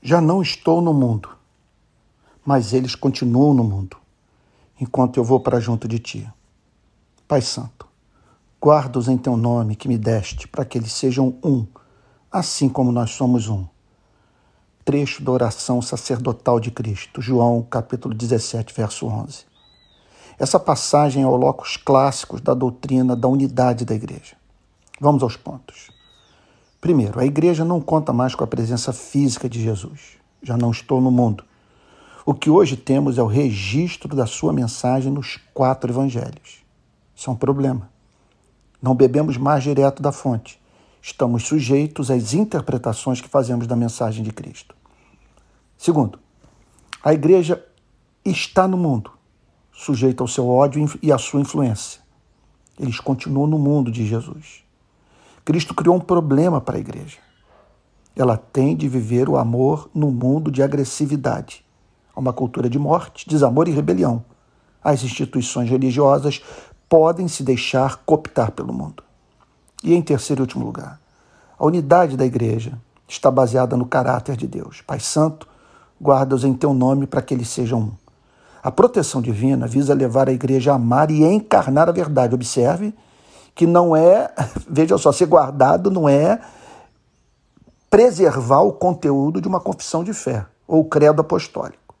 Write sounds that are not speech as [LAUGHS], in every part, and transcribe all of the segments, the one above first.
Já não estou no mundo, mas eles continuam no mundo, enquanto eu vou para junto de ti. Pai Santo, guarda-os em teu nome que me deste, para que eles sejam um, assim como nós somos um. Trecho da oração sacerdotal de Cristo, João capítulo 17, verso 11. Essa passagem é o locus clássicos da doutrina da unidade da igreja. Vamos aos pontos. Primeiro, a igreja não conta mais com a presença física de Jesus. Já não estou no mundo. O que hoje temos é o registro da sua mensagem nos quatro evangelhos. Isso é um problema. Não bebemos mais direto da fonte. Estamos sujeitos às interpretações que fazemos da mensagem de Cristo. Segundo, a igreja está no mundo, sujeita ao seu ódio e à sua influência. Eles continuam no mundo de Jesus. Cristo criou um problema para a igreja. Ela tem de viver o amor no mundo de agressividade. Há uma cultura de morte, desamor e rebelião. As instituições religiosas podem se deixar cooptar pelo mundo. E em terceiro e último lugar, a unidade da igreja está baseada no caráter de Deus. Pai Santo, guarda-os em teu nome para que eles sejam um. A proteção divina visa levar a igreja a amar e encarnar a verdade. Observe que não é, [LAUGHS] veja só, ser guardado não é preservar o conteúdo de uma confissão de fé ou credo apostólico.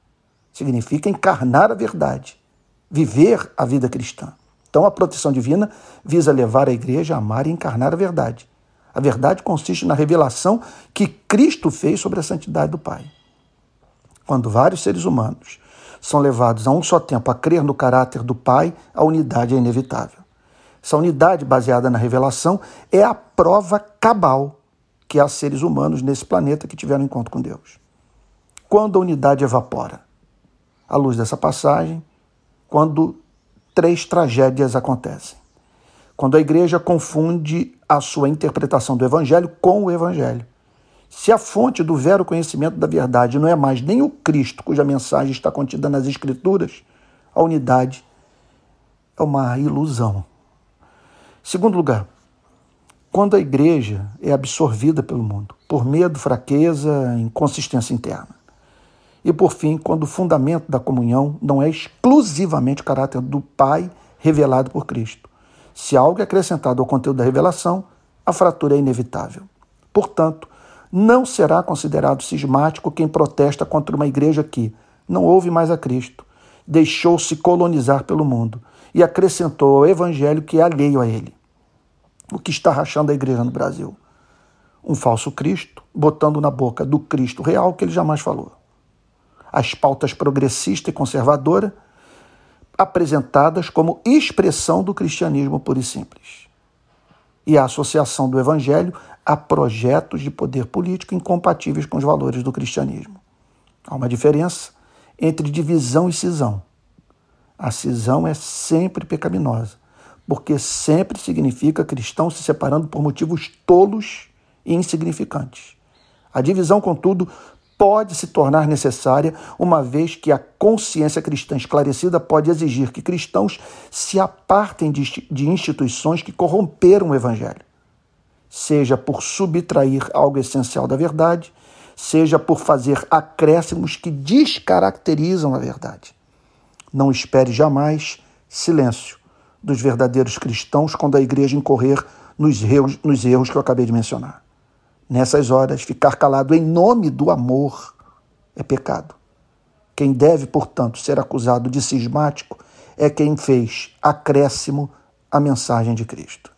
Significa encarnar a verdade, viver a vida cristã. Então a proteção divina visa levar a igreja a amar e encarnar a verdade. A verdade consiste na revelação que Cristo fez sobre a santidade do Pai. Quando vários seres humanos são levados a um só tempo a crer no caráter do Pai, a unidade é inevitável. Essa unidade baseada na revelação é a prova cabal que há seres humanos nesse planeta que tiveram encontro com Deus. Quando a unidade evapora? À luz dessa passagem, quando três tragédias acontecem. Quando a igreja confunde a sua interpretação do evangelho com o evangelho. Se a fonte do vero conhecimento da verdade não é mais nem o Cristo, cuja mensagem está contida nas Escrituras, a unidade é uma ilusão. Segundo lugar, quando a igreja é absorvida pelo mundo, por medo, fraqueza, inconsistência interna. E por fim, quando o fundamento da comunhão não é exclusivamente o caráter do Pai revelado por Cristo. Se algo é acrescentado ao conteúdo da revelação, a fratura é inevitável. Portanto, não será considerado cismático quem protesta contra uma igreja que não ouve mais a Cristo, deixou-se colonizar pelo mundo e acrescentou ao evangelho que é alheio a ele o que está rachando a igreja no Brasil. Um falso Cristo, botando na boca do Cristo real que ele jamais falou. As pautas progressista e conservadora apresentadas como expressão do cristianismo puro e simples. E a associação do evangelho a projetos de poder político incompatíveis com os valores do cristianismo. Há uma diferença entre divisão e cisão. A cisão é sempre pecaminosa porque sempre significa cristão se separando por motivos tolos e insignificantes. A divisão, contudo, pode se tornar necessária, uma vez que a consciência cristã esclarecida pode exigir que cristãos se apartem de instituições que corromperam o Evangelho, seja por subtrair algo essencial da verdade, seja por fazer acréscimos que descaracterizam a verdade. Não espere jamais silêncio dos verdadeiros cristãos quando a igreja incorrer nos erros, nos erros que eu acabei de mencionar. Nessas horas, ficar calado em nome do amor é pecado. Quem deve, portanto, ser acusado de cismático é quem fez acréscimo à mensagem de Cristo.